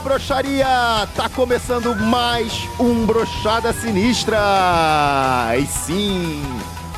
Broxaria! Tá começando mais um Brochada Sinistra! E sim,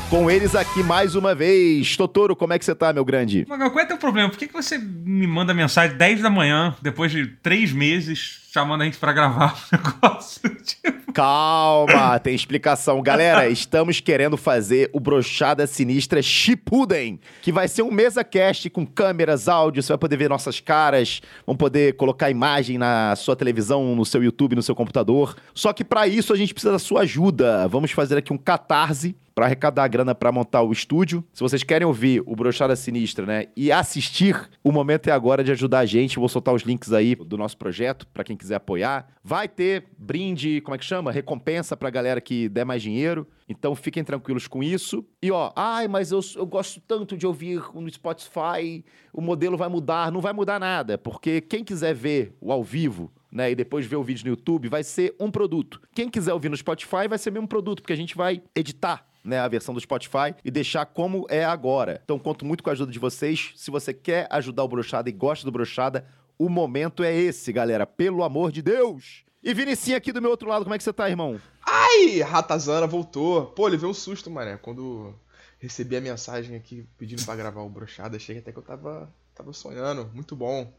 com eles aqui mais uma vez. Totoro, como é que você tá, meu grande? Magal, qual é teu problema? Por que, que você me manda mensagem 10 da manhã, depois de três meses, chamando a gente pra gravar o negócio? Tipo... Calma, tem explicação. Galera, estamos querendo fazer o Brochada Sinistra Shippuden, que vai ser um mesa cast com câmeras, áudio, você vai poder ver nossas caras, vão poder colocar imagem na sua televisão, no seu YouTube, no seu computador. Só que para isso a gente precisa da sua ajuda. Vamos fazer aqui um catarse para arrecadar grana para montar o estúdio. Se vocês querem ouvir o Brochada Sinistra, né, e assistir, o momento é agora de ajudar a gente. Vou soltar os links aí do nosso projeto para quem quiser apoiar. Vai ter brinde, como é que chama? Recompensa pra galera que der mais dinheiro. Então fiquem tranquilos com isso. E ó, ai, mas eu, eu gosto tanto de ouvir no Spotify, o modelo vai mudar. Não vai mudar nada, porque quem quiser ver o ao vivo, né, e depois ver o vídeo no YouTube, vai ser um produto. Quem quiser ouvir no Spotify vai ser mesmo produto, porque a gente vai editar né, a versão do Spotify e deixar como é agora. Então conto muito com a ajuda de vocês. Se você quer ajudar o Brochada e gosta do Brochada, o momento é esse, galera. Pelo amor de Deus! E Vinicinho aqui do meu outro lado, como é que você tá, irmão? Ai, Ratazana voltou. Pô, ele veio um susto, mané. Quando recebi a mensagem aqui pedindo pra gravar o Brochada, achei até que eu tava, tava sonhando. Muito bom.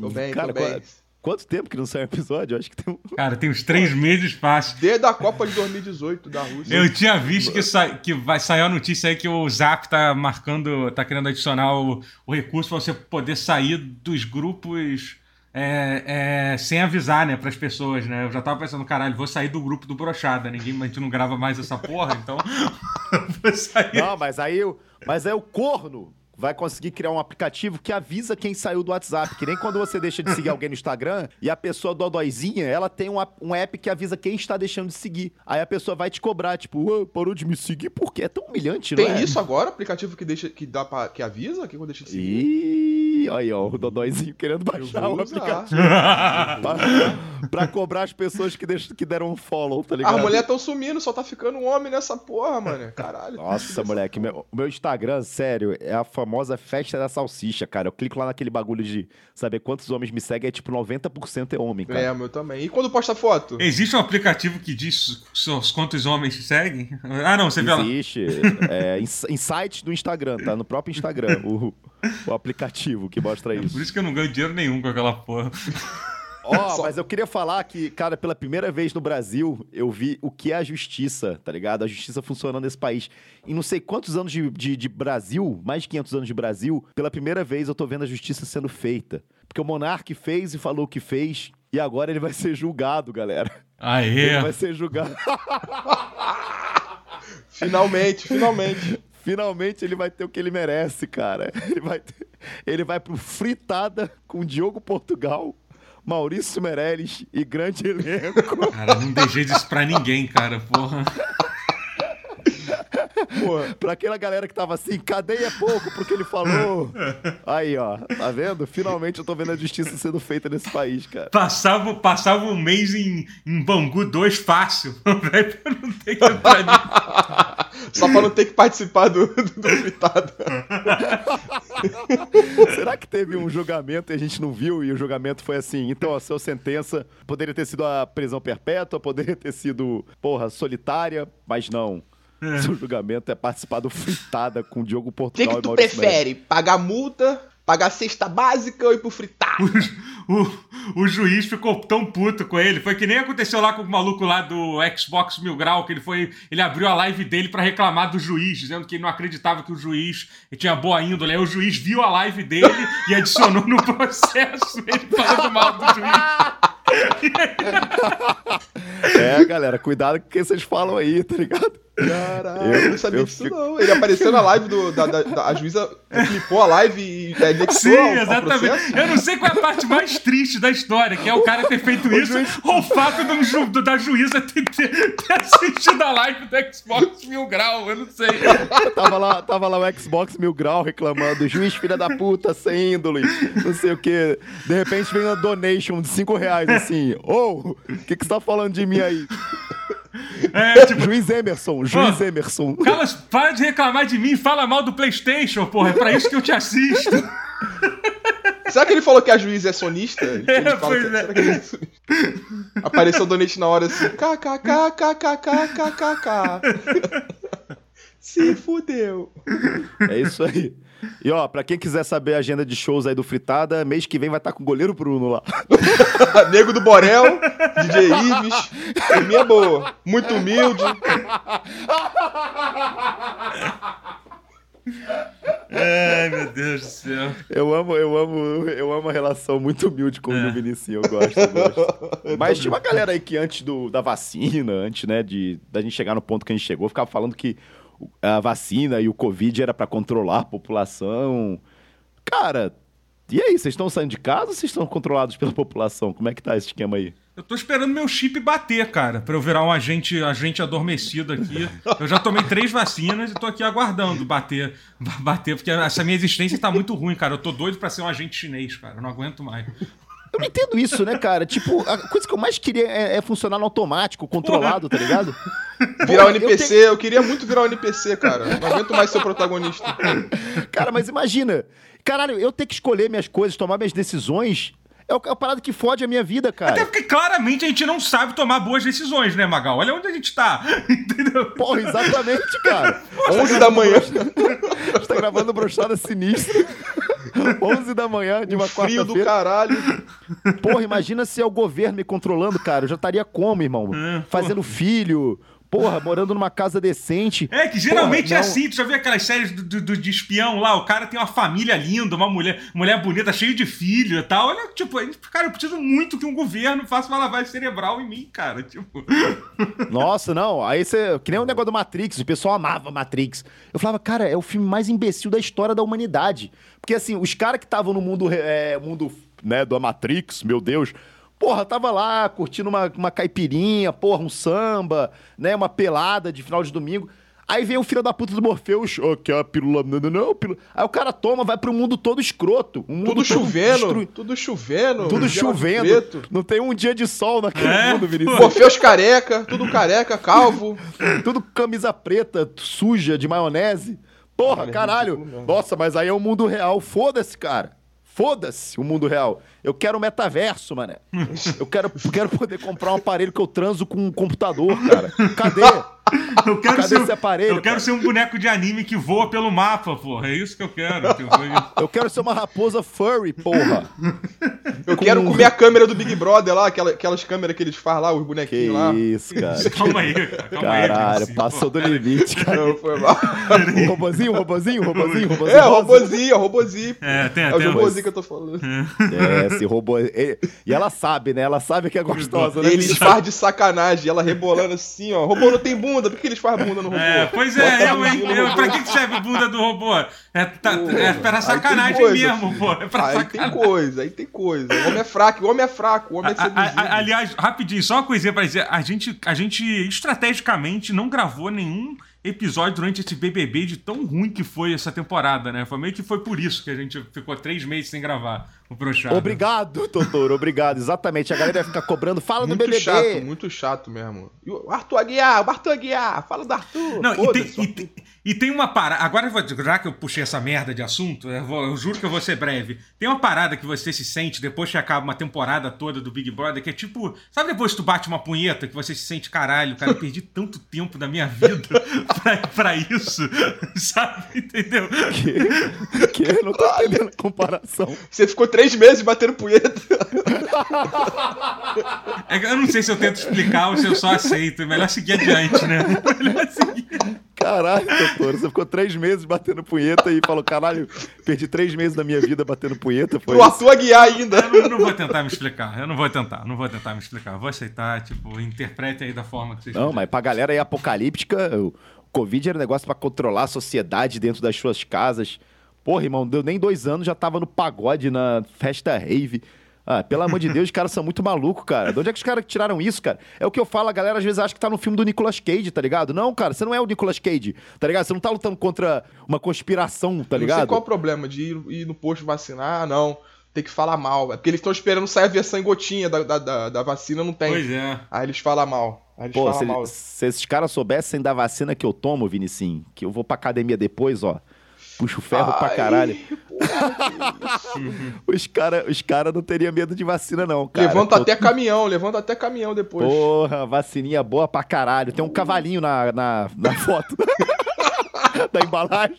Tô bem, Cara, tô bem. qual- Quanto tempo que não sai um episódio? Eu acho que tem um... Cara, tem uns três meses fácil. Desde a Copa de 2018 da Rússia. Eu tinha visto que, sa... que vai sair a notícia aí que o Zap tá marcando, tá querendo adicionar o, o recurso pra você poder sair dos grupos é, é, sem avisar, né, pras pessoas, né? Eu já tava pensando, caralho, vou sair do grupo do Brochada, ninguém, a gente não grava mais essa porra, então vou sair. Não, mas aí, mas aí o corno vai conseguir criar um aplicativo que avisa quem saiu do WhatsApp. Que nem quando você deixa de seguir alguém no Instagram e a pessoa dodóizinha, ela tem um, app- um app que avisa quem está deixando de seguir. Aí a pessoa vai te cobrar, tipo, "Ué, parou de me seguir por quê? É tão humilhante, não Tem é? isso agora? Aplicativo que, deixa, que, dá pra, que avisa que eu deixo de seguir? Ih, aí, ó, o Dodóizinho querendo baixar o aplicativo pra, pra cobrar as pessoas que, deixam, que deram um follow, tá ligado? As mulheres tão sumindo, só tá ficando um homem nessa porra, mano. Caralho. Nossa, moleque, meu, o meu Instagram, sério, é a famosa festa da salsicha, cara. Eu clico lá naquele bagulho de saber quantos homens me seguem, é tipo 90% é homem, cara. É, o meu também. E quando posta foto? Existe um aplicativo que diz os quantos homens te seguem? Ah, não, você vê lá. Existe. É, em, site do Instagram, tá? No próprio Instagram, o, o aplicativo que mostra Por isso. isso que eu não ganho dinheiro nenhum com aquela porra. Ó, Só- mas eu queria falar que, cara, pela primeira vez no Brasil, eu vi o que é a justiça, tá ligado? A justiça funcionando nesse país. Em não sei quantos anos de, de, de Brasil, mais de 500 anos de Brasil, pela primeira vez eu tô vendo a justiça sendo feita. Porque o monarca fez e falou o que fez, e agora ele vai ser julgado, galera. Ele Aê! vai ser julgado. Finalmente, finalmente. Finalmente ele vai ter o que ele merece, cara. Ele vai, ter- ele vai pro Fritada com Diogo Portugal, Maurício Meirelles e grande elenco. Cara, não dei jeito disso pra ninguém, cara, porra. Porra. pra aquela galera que tava assim, cadeia é pouco porque ele falou. Aí, ó, tá vendo? Finalmente eu tô vendo a justiça sendo feita nesse país, cara. Passava, passava um mês em, em Bangu 2 fácil, velho, pra não ter que entrar. Só pra não ter que participar do, do, do fritado. Será que teve um julgamento e a gente não viu e o julgamento foi assim? Então a sua sentença poderia ter sido a prisão perpétua, poderia ter sido, porra, solitária, mas não. Seu julgamento é participar do fritada com o Diogo O que, Portugal que e tu Maurício Meirelles. prefere? Pagar multa, pagar cesta básica ou ir pro fritado? O, o juiz ficou tão puto com ele. Foi que nem aconteceu lá com o maluco lá do Xbox Mil Grau, que ele foi. Ele abriu a live dele pra reclamar do juiz, dizendo que ele não acreditava que o juiz tinha boa índole. Aí o juiz viu a live dele e adicionou no processo ele falando mal do juiz. É, galera, cuidado com o que vocês falam aí, tá ligado? Caralho, Eu- não sabia eu disso fico- não. Ele apareceu na live do. Da, da- da- a juíza clipou a live e é, anexou Sim, ao- ao exatamente. processo. Eu não sei qual é a parte mais triste da história, que é o cara ter feito isso, ou o fato do ju- do- da juíza ter, ter- ter assistido a live do Xbox Mil Grau, eu não sei. Tava lá, tava lá o Xbox Mil Grau reclamando, juiz filha da puta, sem índole, não sei o quê. De repente vem uma donation de 5 reais, assim. Ô, o que, que você tá falando de mim aí? É, tipo, Juiz Emerson, juiz Ah. Emerson. Carlos, para de reclamar de mim, fala mal do PlayStation, porra, é pra isso que eu te assisto. será que ele falou que a juíza é sonista? Ele, ele É, fala pois que- é. será que ele é sonista? Apareceu o Donate na hora assim, kkkkkkkk. Se fudeu. É isso aí. E ó, pra quem quiser saber a agenda de shows aí do Fritada, mês que vem vai estar com o goleiro Bruno lá. Nego do Borel, DJ Ives, minha boa. Muito humilde. Ai, meu Deus do céu. Eu amo, eu amo, eu amo a relação muito humilde com o Vinicinho, eu gosto, eu gosto. Mas tinha uma galera aí que antes do, da vacina, antes, né, de da gente chegar no ponto que a gente chegou, ficava falando que a vacina e o Covid era pra controlar a população. Cara, e aí, vocês estão saindo de casa ou vocês estão controlados pela população? Como é que tá esse esquema aí? Eu tô esperando meu chip bater, cara, pra eu virar um agente, agente adormecido aqui. Eu já tomei três vacinas e tô aqui aguardando bater, ba- bater, porque essa minha existência tá muito ruim, cara. Eu tô doido pra ser um agente chinês, cara. Eu não aguento mais. Eu não entendo isso, né, cara? Tipo, a coisa que eu mais queria é, é funcionar no automático, controlado, tá ligado? Virar um eu NPC, tenho- eu queria muito virar um NPC, cara. Não aguento mais ser o protagonista. Cara, mas imagina. Caralho, eu ter que escolher minhas coisas, tomar minhas decisões, é o- é a parada que fode a minha vida, Até cara. porque claramente a gente não sabe tomar boas decisões, né, Magal? Olha onde a gente tá. Entendeu? Porra, exatamente, cara. 11 da manhã, A gente tá gravando brochada sinistra. 11 da manhã de uma frio do quarta-feira. caralho. Porra, imagina se é o governo me controlando, cara. Eu já estaria como, irmão? É, Fazendo filho. Porra, morando numa casa decente. É, que geralmente Porra, é assim. Tu já viu aquelas séries do, do- do- de espião lá? O cara tem uma família linda, uma mulher, mulher bonita, cheio de filho e tal. Olha, tipo, cara, eu preciso muito que um governo faça uma lavagem cerebral em mim, cara. Tipo. Nossa, não. Aí você. Que nem o negócio do Matrix. O pessoal amava Matrix. Eu falava, cara, é o filme mais imbecil da história da humanidade. Porque, assim, os caras que estavam no mundo, é, mundo, né, do Matrix, meu Deus. Porra, tava lá curtindo uma, uma caipirinha, porra, um samba, né? Uma pelada de final de domingo. Aí vem o filho da puta do Morpheus, oh, que é a pílula, não, não, não, pílula. Aí o cara toma, vai pro mundo todo escroto. Um mundo Tudo todo chovendo, destrui- tudo chovendo. Tudo chovendo. preto. Não tem um dia de sol naquele É, mundo, Vinicius. Morpheus careca, tudo careca, calvo. Tudo camisa preta, suja, de maionese. Porra, é caralho. Nossa, mas aí é o mundo real. Foda-se, cara. Foda-se o mundo real. Eu quero o metaverso, mané. Eu quero, quero poder comprar um aparelho que eu transo com um computador, cara. Cadê? Eu quero, Cadê ser, esse aparelho, eu quero cara? ser um boneco de anime que voa pelo mapa, porra. É isso que eu quero. Eu quero ser uma raposa furry, porra. Eu quero comer a câmera do Big Brother lá, aquela- aquelas câmeras que eles fazem lá, os Que bonequinhos lá. isso, cara. calma aí, cara. Calma aí, Caralho, Vinicius, passou do limite, cara. Não, foi mal. Um robozinho, um robozinho, um robozinho, um robozinho. É, robozinho, robozinho. É, tem, É o tem. robozinho que eu tô falando. É, esse robô. E e ela sabe, né? Ela sabe que é gostosa, né? Eles fazem de sacanagem, ela rebolando assim, ó. Robô não tem bunda, por que eles fazem bunda no robô? É, pois é, eu, hein? Eu, pra que serve bunda do robô? É, tá, Pô, é pra sacanagem coisa, mesmo, pô. É pra Aí sacanagem. tem coisa, aí tem coisa. O homem é fraco, o homem é fraco, o homem é A- a- a- seduzido. aliás, rapidinho, só uma coisinha pra dizer. A gente, a gente estrategicamente não gravou nenhum episódio durante esse BBB de tão ruim que foi essa temporada, né? Foi meio que foi por isso que a gente ficou três meses sem gravar o Brochado. Obrigado, Totoro, obrigado. Exatamente. A galera vai ficar cobrando. Fala do Muito BBB. chato, muito chato mesmo. E o Arthur Aguiar, o Arthur Aguiar, fala do Arthur. Não, e tem, e, tem- e tem uma parada. Agora, eu vou- já que eu puxei essa merda de assunto, eu, vou- eu juro que eu vou ser breve. Tem uma parada que você se sente depois que acaba uma temporada toda do Big Brother, que é tipo. Sabe depois que tu bate uma punheta, que você se sente caralho, cara, eu perdi tanto tempo da minha vida pra, pra isso, sabe? Entendeu? Que? que? Eu não tô entendendo a comparação. Você ficou três meses batendo punheta. É eu não sei se eu tento explicar ou se eu só aceito. É melhor seguir adiante, né? Melhor seguir. Caralho, Totoro. Você ficou três meses batendo punheta e falou: caralho, perdi três meses da minha vida batendo punheta. Foi Pro isso? Arthur Aguiar ainda. Eu não, eu não vou tentar me explicar. Eu não vou tentar, não vou tentar me explicar. Vou aceitar, tipo, interprete aí da forma que vocês Não, quiserem. mas pra galera aí apocalíptica, o Covid era um negócio pra controlar a sociedade dentro das suas casas. Porra, irmão, deu nem dois anos, já tava no pagode, na festa rave. Ah, pelo amor de Deus, os caras são muito malucos, cara. De onde é que os caras tiraram isso, cara? É o que eu falo, a galera às vezes acha que tá no filme do Nicolas Cage, tá ligado? Não, cara, você não é o Nicolas Cage, tá ligado? Você não tá lutando contra uma conspiração, tá Não sei ligado? qual é o problema de ir, ir no posto vacinar, ah, não. Tem que falar mal. É porque eles estão esperando sair a versão em gotinha da, da, da, da vacina, não tem. Pois é. Aí eles falam mal. Aí eles Pô, falam se, mal. se esses caras soubessem da vacina que eu tomo, Vinicim, que eu vou pra academia depois, ó. Puxa o ferro Ai, pra caralho. os caras os cara não teriam medo de vacina, não, cara. Levanta até caminhão, levanta até caminhão depois. Porra, vacininha boa pra caralho. Tem um cavalinho na, na, na foto. da embalagem.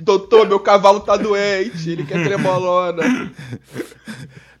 Doutor, meu cavalo tá doente, ele quer tremolona.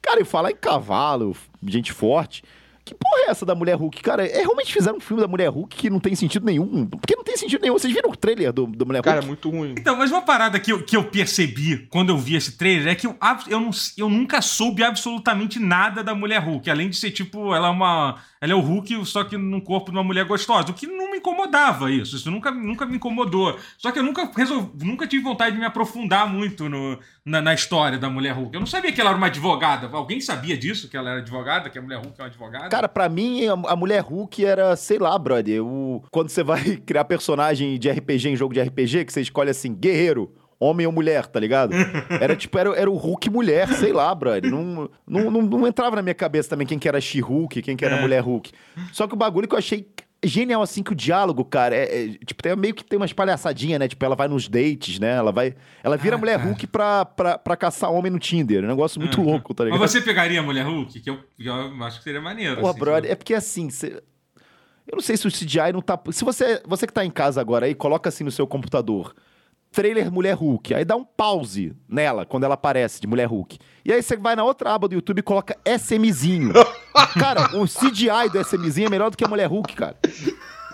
Cara, e falar em cavalo, gente forte. Que porra é essa da Mulher Hulk? Cara, é, realmente fizeram um filme da Mulher Hulk que não tem sentido nenhum. Porque não tem sentido nenhum. Vocês viram o trailer do, do Mulher Cara, Hulk? Cara, é muito ruim. Então, mas uma parada que eu, que eu percebi quando eu vi esse trailer é que eu, eu, não, eu nunca soube absolutamente nada da Mulher Hulk. Além de ser, tipo, ela é uma. Ela é o Hulk, só que no corpo de uma mulher gostosa. O que não incomodava isso. Isso nunca, nunca me incomodou. Só que eu nunca resolvi, nunca tive vontade de me aprofundar muito no, na, na, história da Mulher Hulk. Eu não sabia que ela era uma advogada. Alguém sabia disso, que ela era advogada, que a Mulher Hulk é uma advogada? Cara, pra mim, a, Mulher Hulk era, sei lá, brother. O, quando você vai criar personagem de RPG em jogo de RPG, que você escolhe assim, guerreiro homem ou mulher, tá ligado? Era tipo, era, era o Hulk mulher, sei lá, brother. Não, não, não, não entrava na minha cabeça também quem que era She-Hulk, quem que era é. mulher Hulk. Só que o bagulho que eu achei genial, assim, que o diálogo, cara, é, é, tipo, tem, meio que tem umas palhaçadinhas, né? Tipo, ela vai nos dates, né? Ela vai. Ela vira ah, mulher cara. Hulk pra, pra, pra caçar homem no Tinder. É um negócio muito ah, louco, tá ligado? Mas você pegaria a mulher Hulk? Que eu, eu acho que seria maneiro. Pô, assim, brother, é porque assim. Eu não sei se o CGI não tá. Se você, você que tá em casa agora aí, coloca assim no seu computador trailer Mulher Hulk. Aí dá um pause nela, quando ela aparece de Mulher Hulk. E aí você vai na outra aba do YouTube e coloca SMzinho. cara, o CGI do SMzinho é melhor do que a Mulher Hulk, cara.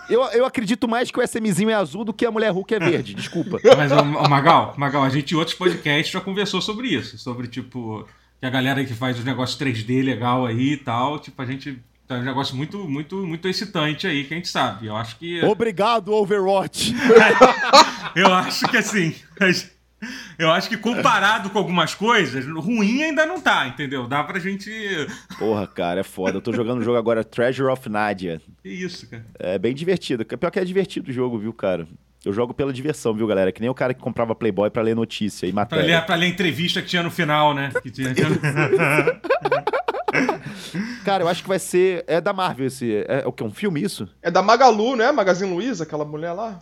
Eu, eu acredito mais que o SMzinho é azul do que a Mulher Hulk é verde, desculpa. Mas, o, Magal, Magal, a gente em outros podcasts já conversou sobre isso. Sobre, tipo, que a galera que faz os negócios 3D legal aí e tal, tipo, a gente então é um negócio muito, muito, muito excitante aí, que a gente sabe. Eu acho que. Obrigado, Overwatch! eu acho que assim. Eu acho que comparado com algumas coisas, ruim ainda não tá, entendeu? Dá pra gente. Porra, cara, é foda. Eu tô jogando um jogo agora, Treasure of Nadia. Que isso, cara. É bem divertido. Pior que é divertido o jogo, viu, cara? Eu jogo pela diversão, viu, galera? Que nem o cara que comprava Playboy pra ler notícia e matéria. Pra ler, pra ler a entrevista que tinha no final, né? Que tinha... Cara, eu acho que vai ser. É da Marvel esse. É, é o que? Um filme isso? É da Magalu, né? Magazine Luiza, aquela mulher lá.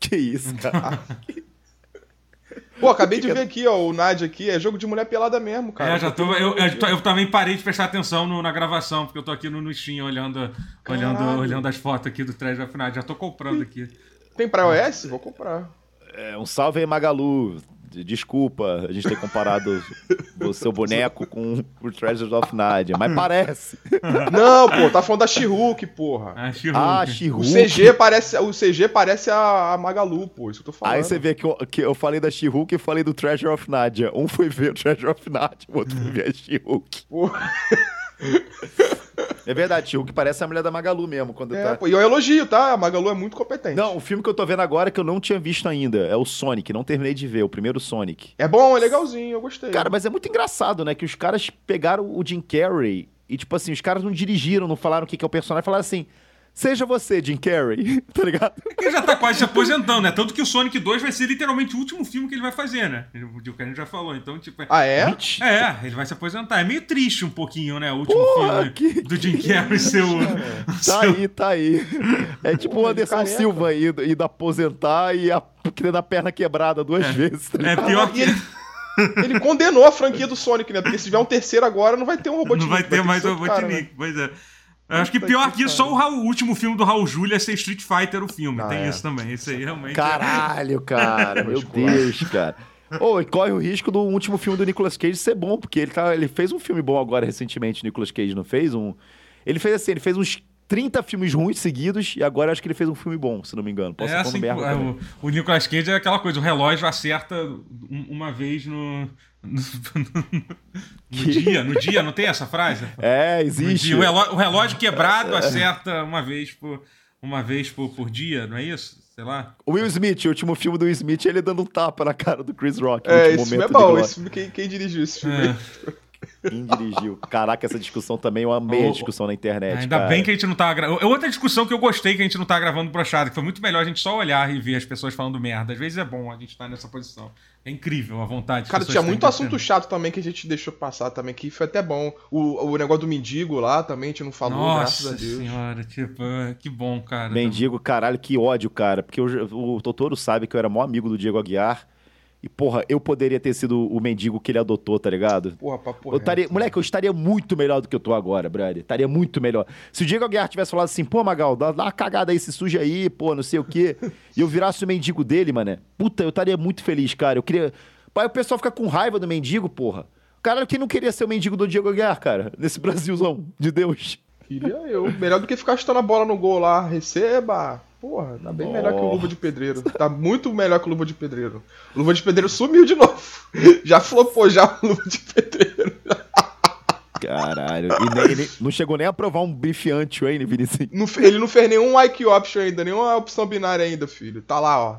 Que isso, cara. Pô, acabei de ver aqui, ó, o Nadia aqui, é jogo de mulher pelada mesmo, cara. É, já tô, eu, eu, eu também parei de prestar atenção no, na gravação, porque eu tô aqui no, no Steam olhando, olhando, olhando as fotos aqui do Treasure of Nadia. Já tô comprando aqui. Tem pra iOS? Vou comprar. É, um salve aí, Magalu. Desculpa a gente ter comparado o seu boneco com o Treasures of Nadia, mas parece. Não, pô, tá falando da She-Hulk, porra. Ah, She-Hulk. Ah, O CG parece, o CG parece a, a, Magalu, pô, isso que eu tô falando. Aí você vê que eu, que eu falei da She-Hulk e falei do Treasure of Nadia. Um foi ver o Treasure of Nadia, o outro foi ver a She-Hulk. É verdade, o que parece a mulher da Magalu mesmo. Quando é, tá... pô, e eu elogio, tá? A Magalu é muito competente. Não, o filme que eu tô vendo agora que eu não tinha visto ainda é o Sonic. Não terminei de ver, o primeiro Sonic. É bom, é legalzinho, eu gostei. Cara, mas é muito engraçado, né? Que os caras pegaram o Jim Carrey e, tipo assim, os caras não dirigiram, não falaram o que, que é o personagem, falaram assim. Seja você, Jim Carrey, tá ligado? Ele já tá quase se aposentando, né? Tanto que o Sonic 2 vai ser literalmente o último filme que ele vai fazer, né? O que a gente já falou. Então, tipo. Ah, é? É, ele vai se aposentar. É meio triste um pouquinho, né? O último Porra, filme que... do Jim Carrey ser o. Tá seu... aí, tá aí. É tipo o Anderson Silva indo, indo aposentar e a... querendo a perna quebrada duas é. vezes. Tá é pior que. Ele, ele condenou a franquia do Sonic, né? Porque se tiver um terceiro agora, não vai ter um Robotnik. Não vai ter vai ter mais um Robotnik, né? pois é. Acho que pior que isso, só o, Raul, o, último filme do Raul Júlia é ser Street Fighter o filme. Ah, Tem é. isso também. Isso aí realmente. Caralho, cara. meu Deus, cara. Ou oh, corre o risco do último filme do Nicolas Cage ser bom, porque ele, tá, ele fez um filme bom agora recentemente, o Nicolas Cage não fez um. Ele fez assim, ele fez uns 30 filmes ruins seguidos e agora acho que ele fez um filme bom, se não me engano. Posso é assim, merda é, o, o Nicolas Cage é aquela coisa, o relógio acerta uma vez no, no, dia, no dia, não tem essa frase? É, existe. O relógio, o, relógio, quebrado acerta uma vez por, uma vez por, por dia, não é isso? Sei lá. O Will Smith, o último filme do Will Smith, ele dando um tapa na cara do Chris Rock. É, esse filme é bom. Esse filme, quem, quem dirigiu esse filme? É. Quem dirigiu? Caraca, essa discussão também, eu amei oh, a discussão na internet. Ainda cara. bem que a gente não tá gravando. Outra discussão que eu gostei que a gente não tá gravando brochado, que foi muito melhor a gente só olhar e ver as pessoas falando merda. Às vezes é bom a gente estar tá nessa posição. É incrível a vontade. Cara, tinha muito assunto chato também que a gente deixou passar também, que foi até bom. O, o negócio do mendigo lá também, a gente não falou, Nossa graças a Deus. senhora, tipo, que bom, cara. Mendigo, caralho, que ódio, cara. Porque o, o Totoro sabe que eu era maior amigo do Diego Aguiar. E, porra, eu poderia ter sido o mendigo que ele adotou, tá ligado? Porra, papo Eu estaria, reto. moleque, eu estaria muito melhor do que eu tô agora, brother. Estaria muito melhor. Se o Diego Aguiar tivesse falado assim, pô, Magal, dá, dá uma cagada aí, se suja aí, pô, não sei o quê. e eu virasse o mendigo dele, mané. Puta, eu estaria muito feliz, cara. Eu queria. Pai, o pessoal fica com raiva do mendigo, porra. Cara, quem não queria ser o mendigo do Diego Aguiar, cara? Nesse Brasilzão de Deus. Queria eu. Melhor do que ficar chutando a bola no gol lá. Receba. Porra, tá bem melhor que o Luva de Pedreiro. Tá muito melhor que o Luva de Pedreiro. O Luva de Pedreiro sumiu de novo. Já flopou já o Luva de Pedreiro. Caralho. E nem, ele não chegou nem a provar um bife anti-Wayne, Vinicius. Não ele não fez nenhum IQ option ainda, nenhuma opção binária ainda, filho. Tá lá, ó.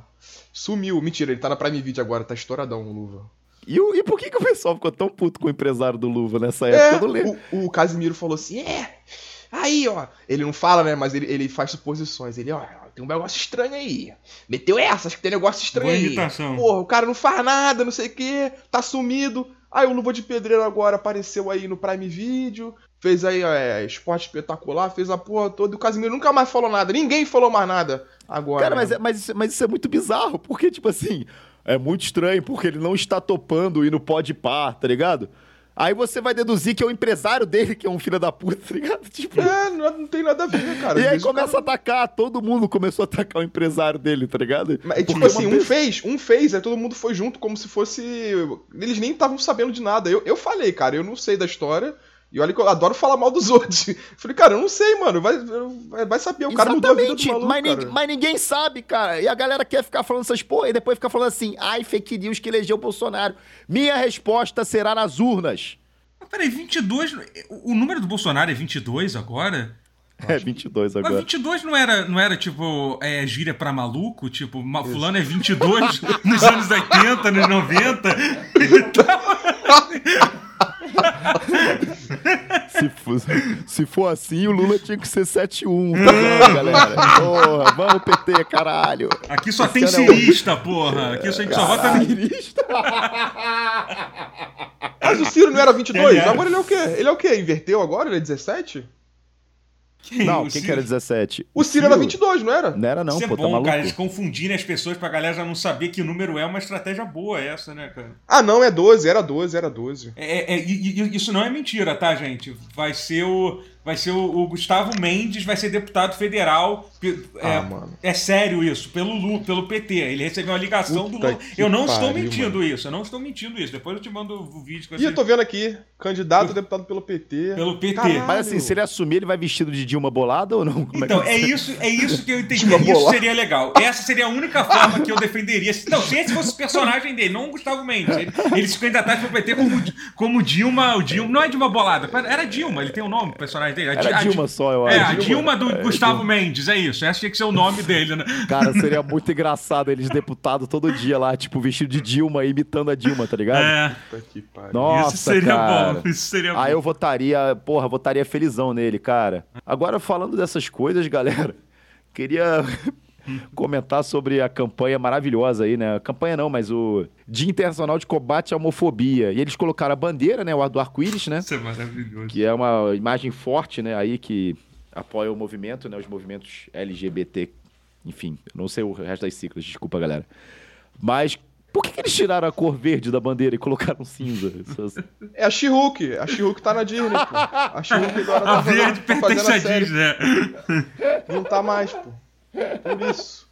Sumiu. Mentira, ele tá na Prime Video agora, tá estouradão o Luva. E, o- e por que, que o pessoal ficou tão puto com o empresário do Luva nessa época? É, eu não lembro. o, o Casimiro falou assim: é. Aí, ó. Ele não fala, né? Mas ele, ele faz suposições. Ele, ó, tem um negócio estranho aí. Meteu essa, acho que tem negócio estranho Boa aí. imitação. Porra, o cara não faz nada, não sei o quê, tá sumido. Aí o Luva de Pedreiro agora apareceu aí no Prime Video, fez aí é, esporte espetacular, fez a porra toda. E o Casimiro nunca mais falou nada, ninguém falou mais nada agora. Cara, mas, é- mas, isso- mas isso é muito bizarro, porque, tipo assim, é muito estranho, porque ele não está topando ir no pode par, tá ligado? Aí você vai deduzir que é o empresário dele que é um filho da puta, tá ligado? Tipo, É, não, não tem nada a ver, cara. e aí começa cara- a atacar, todo mundo começou a atacar o empresário dele, tá ligado? Mas, tipo Porque assim, uma um pessoa- fez, um fez, aí todo mundo foi junto, como se fosse. Eles nem estavam sabendo de nada. Eu, eu falei, cara, eu não sei da história. E olha que eu adoro falar mal dos outros. Falei, cara, eu não sei, mano. Vai, vai, vai saber. O cara mudou a vida do Exatamente, maluco, mas, cara. ninguém, mas ninguém sabe, cara. E a galera quer ficar falando essas porra e depois fica falando assim, ai, fake news que elegeu o Bolsonaro. Minha resposta será nas urnas. Mas peraí, 22. O o número do Bolsonaro é 22 agora? É, 22 Mas agora. 22 não era, não era tipo, é, gíria pra maluco? Tipo, ma- fulano é 22 nos anos 80, nos 90? Se for, se for assim, o Lula tinha que ser 7-1, tá bom, galera? Porra, vamos PT, caralho. Aqui só Esse tem cara é um- cirista, porra. Aqui só, a gente só vota. Cirista. Mas o Ciro não era 22? Aliás. Agora ele é o quê? Ele é o quê? Inverteu agora? Ele é 17? Não, O quem Ciro- que era 17? O Ciro era 22, não era? Não era não, Isso é pô, tá bom, maluco? cara. Eles confundirem as pessoas pra galera já não saber que número é uma estratégia boa essa, né, cara? Ah, não, é 12, era 12, era 12. É, é- e- isso não é mentira, tá, gente? Vai ser o. Vai ser o, o Gustavo Mendes, vai ser deputado federal. É, Ah, mano. é sério isso, pelo Lu, pelo PT. Ele recebeu uma ligação Puta do Lula. que Eu não estou pariu, mentindo isso, eu não estou mentindo isso. Depois eu te mando o vídeo com E eu tô vendo aqui, candidato a deputado pelo PT. Pelo PT. Caralho. Mas assim, se ele assumir, ele vai vestido de Dilma bolada ou não? Como Então, que é ser? isso, é isso que eu entendi. Uma Isso bola. seria legal. Essa seria a única forma que eu defenderia. Não, se esse fosse o personagem dele, não o Gustavo Mendes. Ele, ele se candidatasse pro PT como, como Dilma, o Dilma. Não é Dilma Bolada, era Dilma, ele tem o um nome, o personagem A Era a Di- Dilma só, eu É, acho. a Dilma do É, Gustavo Dilma. Mendes, é isso. Esse tinha que ser o nome dele, né? Cara, seria muito engraçado eles deputados todo dia lá, tipo, vestido de Dilma, imitando a Dilma, tá ligado? É, Puta que pariu. Nossa, isso seria cara. bom. Isso seria Aí bom. eu votaria, porra, votaria felizão nele, cara. Agora, falando dessas coisas, galera, queria comentar sobre a campanha maravilhosa aí, né? A campanha não, mas o Dia Internacional de Combate à Homofobia. E eles colocaram a bandeira, né? O do arco-íris, né? Isso é maravilhoso. Que é uma imagem forte, né? Aí que apoia o movimento, né? Os movimentos LGBT. Enfim, não sei o resto das siglas, desculpa, galera. Mas por que, que eles tiraram a cor verde da bandeira e colocaram cinza? É a She-Hulk. A She-Hulk tá na Disney, pô. A She-Hulk agora A tá verde fazendo, tá fazendo pertence a a série. Disney, né? Não tá mais, pô. Por isso.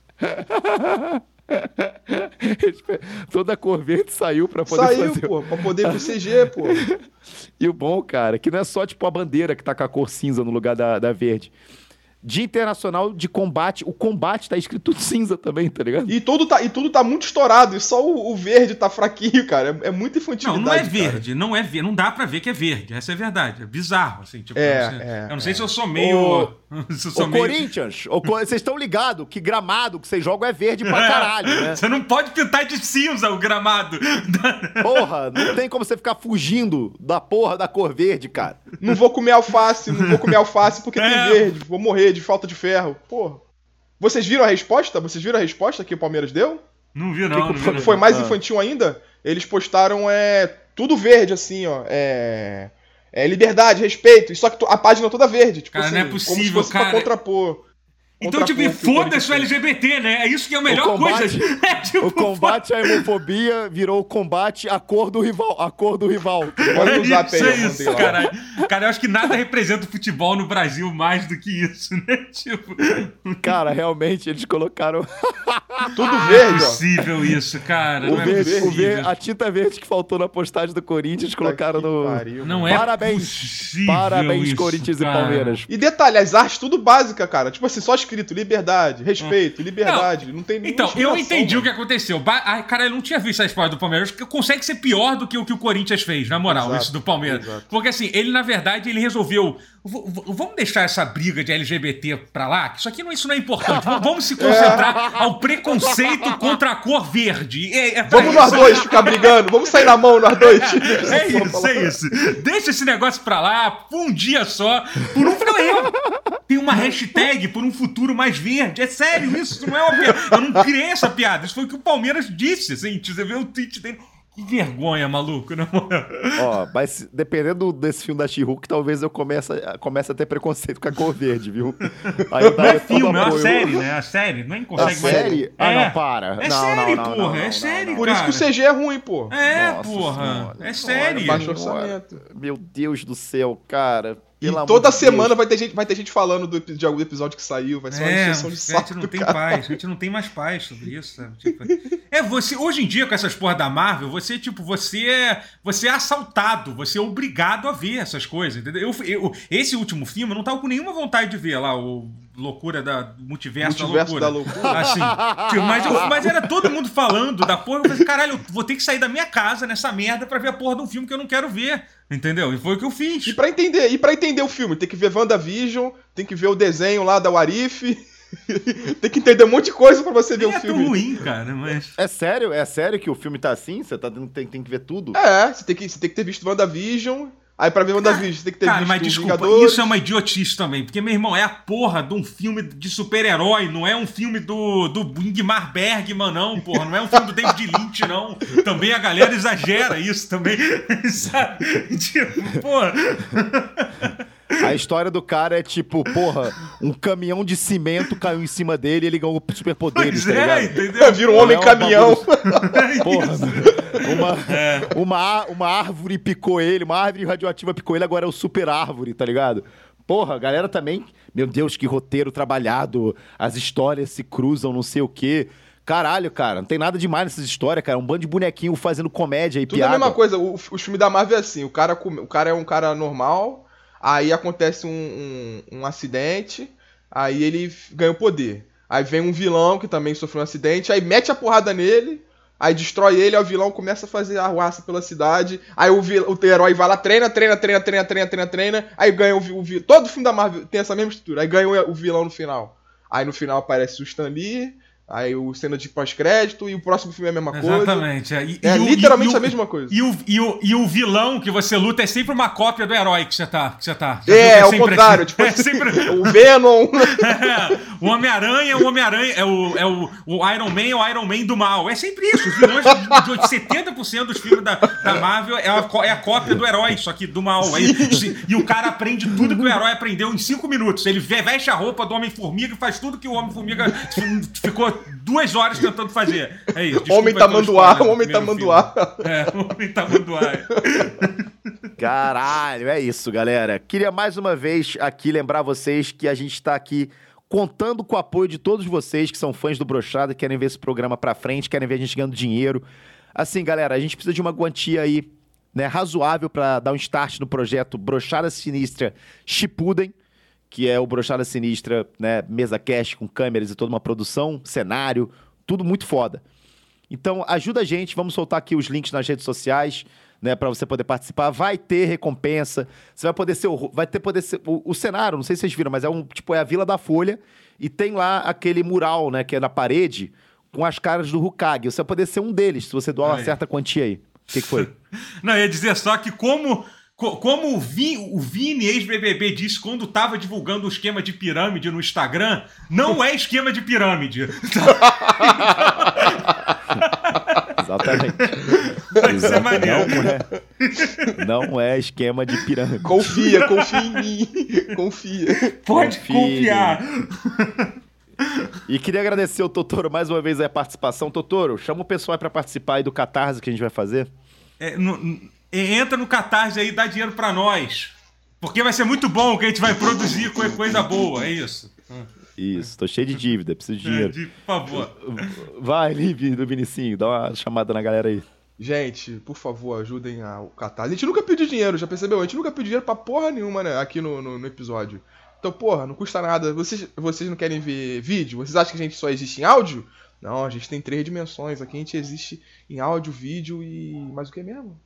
Eles pe- Toda a cor verde saiu pra poder Saiu, fazer. pô, pra poder pro CG, pô. E o bom, cara, é que não é só tipo a bandeira que tá com a cor cinza no lugar da, da verde. Dia Internacional de Combate. O combate tá escrito cinza também, tá ligado? E tudo tá, e tudo tá muito estourado, e só o, o verde tá fraquinho, cara. É, é muita Não, infantilidade. não é cara. verde, não é verde, não dá pra ver que é verde, essa é a verdade, é bizarro, assim, tipo, É, eu não sei, é, eu não sei se eu sou meio... se meio- Corinthians, Co- vocês estão ligados que gramado que vocês jogam é verde pra caralho, né? Você não pode pintar de cinza o gramado. Porra, não tem como você ficar fugindo da porra da cor verde, cara. Não vou comer alface, não vou comer alface porque É. tem verde. Vou morrer de falta de ferro. Porra. Vocês viram a resposta? Vocês viram a resposta que o Palmeiras deu? Não vi, Que não, vi, foi, não. foi mais Ah. infantil ainda. Eles postaram é tudo verde, assim, ó. É, é liberdade, respeito. Só que a página toda verde. Tipo Cara, assim, não é como se possível, fosse cara. pra contrapor. Então, tipo, foda-se o LGBT, né? É isso que é a melhor O combate- coisa. É, tipo, O combate à homofobia virou o combate à cor do rival. A cor do rival. Olha É no zap isso, aí, é isso, caralho. Cara, eu acho que nada representa o futebol no Brasil mais do que isso, né? Tipo, Cara, realmente, eles colocaram Tudo não é verde, ó. possível isso, cara. o não é verde, o possível. verde- a tinta verde que faltou na postagem do Corinthians, colocaram no. pariu, Não é Parabéns. possível Parabéns, isso, Corinthians cara. e Palmeiras. E detalhe, as artes tudo básica, cara. Tipo assim, só escrito liberdade, respeito, liberdade. Não, tem nenhuma Então, eu entendi mano. o que aconteceu. Ba Ai, cara, eu não tinha visto a história do Palmeiras, porque consegue ser pior do que o que o Corinthians fez, na moral, Exato, isso do Palmeiras. exato. Porque assim, ele na verdade, ele resolveu. Vamos deixar essa briga de LGBT pra lá, que isso aqui não, isso não é importante. Vamos se concentrar ao preconceito contra a cor verde. É, é Vamos nós isso. dois ficar brigando, vamos sair na mão nós dois. É isso, é isso. Deixa esse negócio pra lá, por um dia só, por um eu. Tem uma hashtag por um futuro mais verde. É sério, isso não é uma piada. Eu não criei essa piada. Isso foi o que o Palmeiras disse, assim. Você vê o tweet dele. Que vergonha, maluco, na moral. Ó, mas dependendo desse filme da She-Hulk, talvez eu comece, a- comece a ter preconceito com a cor verde, viu? Aí eu Não é filme, é uma série, né? A série, nem A consegue mais. série? Ah, É. não, para. É não, série, não, não, porra, não, é não, série, não. Por isso que o CG é ruim, pô. É, Nossa porra. Senhora. É série. Baixo orçamento. Meu Deus do céu, cara. E toda de semana Deus. vai ter, gente, vai ter gente falando do, de algum episódio que saiu, vai ser uma É, discussão de a saco gente não tem cara. paz, a gente não tem mais paz sobre isso? Tipo, é, você, hoje em dia, com essas porra da Marvel, você, tipo, você é, você é assaltado, você é obrigado a ver essas coisas, entendeu? Eu, eu- esse último filme, eu não tava com nenhuma vontade de ver lá, o Loucura da Multiverso, Multiverso da da Loucura. Loucura. Assim, tipo, mas, eu- mas era todo mundo falando da porra, eu falei, caralho, eu vou ter que sair da minha casa nessa merda pra ver a porra de um filme que eu não quero ver, entendeu? E foi o que eu fiz. E pra entender, e para entender o filme, tem que ver WandaVision, tem que ver o desenho lá da Warif, tem que entender um monte de coisa pra você ver Nem o é tão filme. ruim, cara, mas... É sério? É sério que o filme tá assim? Você tá, tem, tem que ver tudo? É, você tem que, você tem que ter visto WandaVision, aí pra ver WandaVision você tem que ter Cara, visto mas desculpa, Vingadores. isso é uma idiotice também. Porque, meu irmão, é a porra de um filme de super-herói, não é um filme do, do Ingmar Bergman, não, porra. Não é um filme do David Lynch, não. Também a galera exagera isso também. Sabe? Tipo, porra. A história do cara é tipo, porra, um caminhão de cimento caiu em cima dele e ele ganhou superpoderes, Pois tá é, entendeu? Vira um Não homem é um caminhão. Porra, uma, É. uma, uma árvore picou ele, uma árvore radioativa picou ele, agora é o super árvore, tá ligado? Porra, a galera também. Meu Deus, que roteiro trabalhado, as histórias se cruzam, não sei o quê. Caralho, cara, não tem nada demais nessas histórias, cara. Um bando de bonequinho fazendo comédia e Tudo piada. é a mesma coisa, o, os filmes da Marvel é assim, o cara, o cara é um cara normal, aí acontece um, um, um acidente, aí ele ganha o poder. Aí vem um vilão que também sofreu um acidente, aí mete a porrada nele, aí destrói ele, aí o vilão começa a fazer arruaça pela cidade, aí o, vil- o herói vai lá, treina, treina, treina, treina, treina, treina, treina, aí ganha o, o vi- Todo filme da Marvel tem essa mesma estrutura, aí ganha o, o vilão no final. Aí no final aparece o Stan Lee, aí o cena de pós-crédito, e o próximo filme é a mesma coisa. Exatamente. É, E- É e literalmente o- a mesma coisa. E o, e, o, e o vilão que você luta é sempre uma cópia do herói que você tá. Que você tá. Já É, que é o contrário. assim? Tipo, é sempre. o Venom. o Homem-Aranha, o Homem-Aranha é, o, é o, o Iron Man, é o Iron Man do mal. É sempre isso. Os vilões de, de 70% dos filmes da, da Marvel é a, é a cópia do herói, só que do mal. Aí, e o cara aprende tudo que o herói aprendeu em 5 minutos. Ele ve- veste a roupa do Homem-Formiga e faz tudo que o Homem-Formiga ficou duas horas tentando fazer. É isso. Desculpa Homem tamanduá, do homem tamanduá. filme. É, homem tamanduá. Caralho, é isso, galera. Queria mais uma vez aqui lembrar vocês que a gente está aqui contando com o apoio de todos vocês que são fãs do Brochada, querem ver esse programa pra frente, querem ver a gente ganhando dinheiro. Assim, galera, a gente precisa de uma quantia aí, né, razoável pra dar um start no projeto Brochada Sinistra Shippuden, que é o Brochada Sinistra, né, mesa cash com câmeras e toda uma produção, cenário, tudo muito foda. Então, ajuda a gente, vamos soltar aqui os links nas redes sociais, né, para você poder participar. Vai ter recompensa. Você vai poder ser o vai ter poder ser o, o cenário, não sei se vocês viram, mas é um tipo é a Vila da Folha e tem lá aquele mural, né, que é na parede com as caras do Hokage. Você vai poder ser um deles se você doar uma certa quantia aí. O que, que foi? Não, eu ia dizer só que como, co- como o, Vi, o Vini, ex-BBB, disse quando tava divulgando o esquema de pirâmide no Instagram, não é esquema de pirâmide. Exatamente. Vai ser maneiro. Não é, não é esquema de pirâmide. Confia, confia em mim. Confia. Pode Confie. confiar. E queria agradecer o Totoro mais uma vez a participação. Totoro, chama o pessoal aí pra participar aí do Catarse que a gente vai fazer. É, no- entra no Catarse aí e dá dinheiro pra nós. Porque vai ser muito bom que a gente vai produzir co- coisa boa, é isso. Isso, tô cheio de dívida, preciso de É, dinheiro. de- por favor. Vai, Liv, do Vinicinho, dá uma chamada na galera aí. Gente, por favor, ajudem a, o Catarse. A gente nunca pediu dinheiro, já percebeu? A gente nunca pediu dinheiro pra porra nenhuma, né? Aqui no, no, no episódio. Então, porra, não custa nada. Vocês, vocês não querem ver vídeo? Vocês acham que a gente só existe em áudio? Não, a gente tem três dimensões. Aqui a gente existe em áudio, vídeo e. Mais o que mesmo?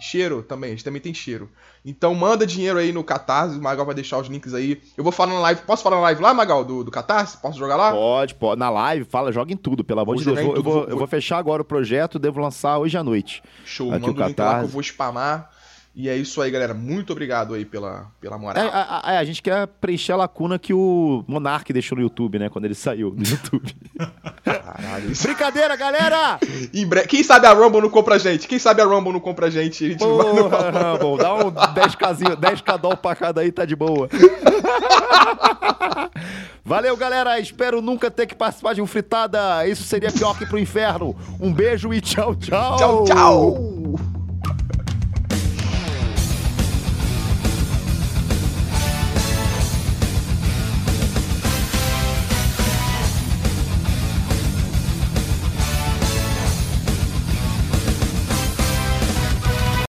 Cheiro também, a gente também tem cheiro. Então manda dinheiro aí no Catarse, o Magal vai deixar os links aí. Eu vou falar na live. Posso falar na live lá, Magal, do, do Catarse? Posso jogar lá? Pode, pode. Na live, fala, joga em tudo, pelo amor Vou de Deus. Eu vou, tudo, eu vou- vou- eu vou fechar agora o projeto, devo lançar hoje à noite. Show, Aqui manda o o link lá que Catarse. eu vou spamar. E é isso aí, galera. Muito obrigado aí pela, pela É, moral. a, a- a gente quer preencher a lacuna que o Monark deixou no YouTube, né? Quando ele saiu do YouTube. Caralho, isso. Brincadeira, galera! Em breve. Quem sabe a Rumble não compra a gente? Quem sabe a Rumble não compra a gente? A gente vai- não Porra, Rumble, dá um 10kzinho, 10k doll pra cada aí, tá de boa. Valeu, galera. Espero nunca ter que participar de um fritada. Isso seria pior que pro inferno. Um beijo e tchau, tchau. Tchau, tchau!